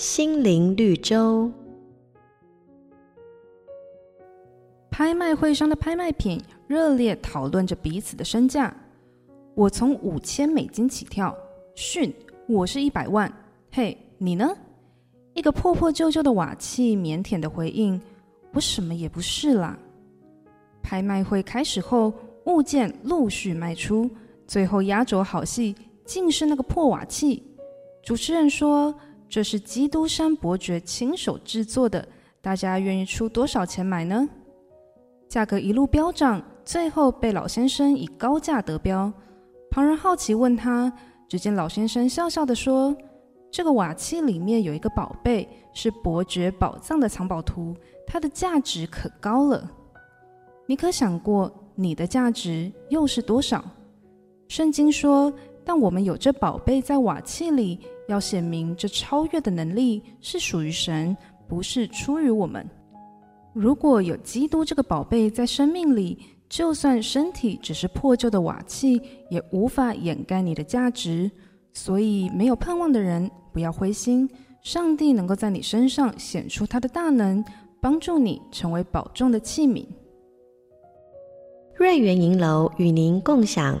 心灵绿洲。拍卖会上的拍卖品热烈讨论着彼此的身价。我从五千美金起跳，逊，我是一百万。嘿，你呢？一个破破旧旧的瓦器，腼腆的回应：“我什么也不是啦。”拍卖会开始后，物件陆续卖出，最后压轴好戏竟是那个破瓦器。主持人说：“这是基督山伯爵亲手制作的，大家愿意出多少钱买呢？”价格一路飙涨，最后被老先生以高价得标。旁人好奇问他，只见老先生笑笑地说。这个瓦器里面有一个宝贝，是伯爵宝藏的藏宝图，它的价值可高了。你可想过你的价值又是多少？圣经说，但我们有这宝贝在瓦器里，要显明这超越的能力是属于神，不是出于我们。如果有基督这个宝贝在生命里，就算身体只是破旧的瓦器，也无法掩盖你的价值。所以，没有盼望的人不要灰心，上帝能够在你身上显出他的大能，帮助你成为宝重的器皿。瑞园银楼与您共享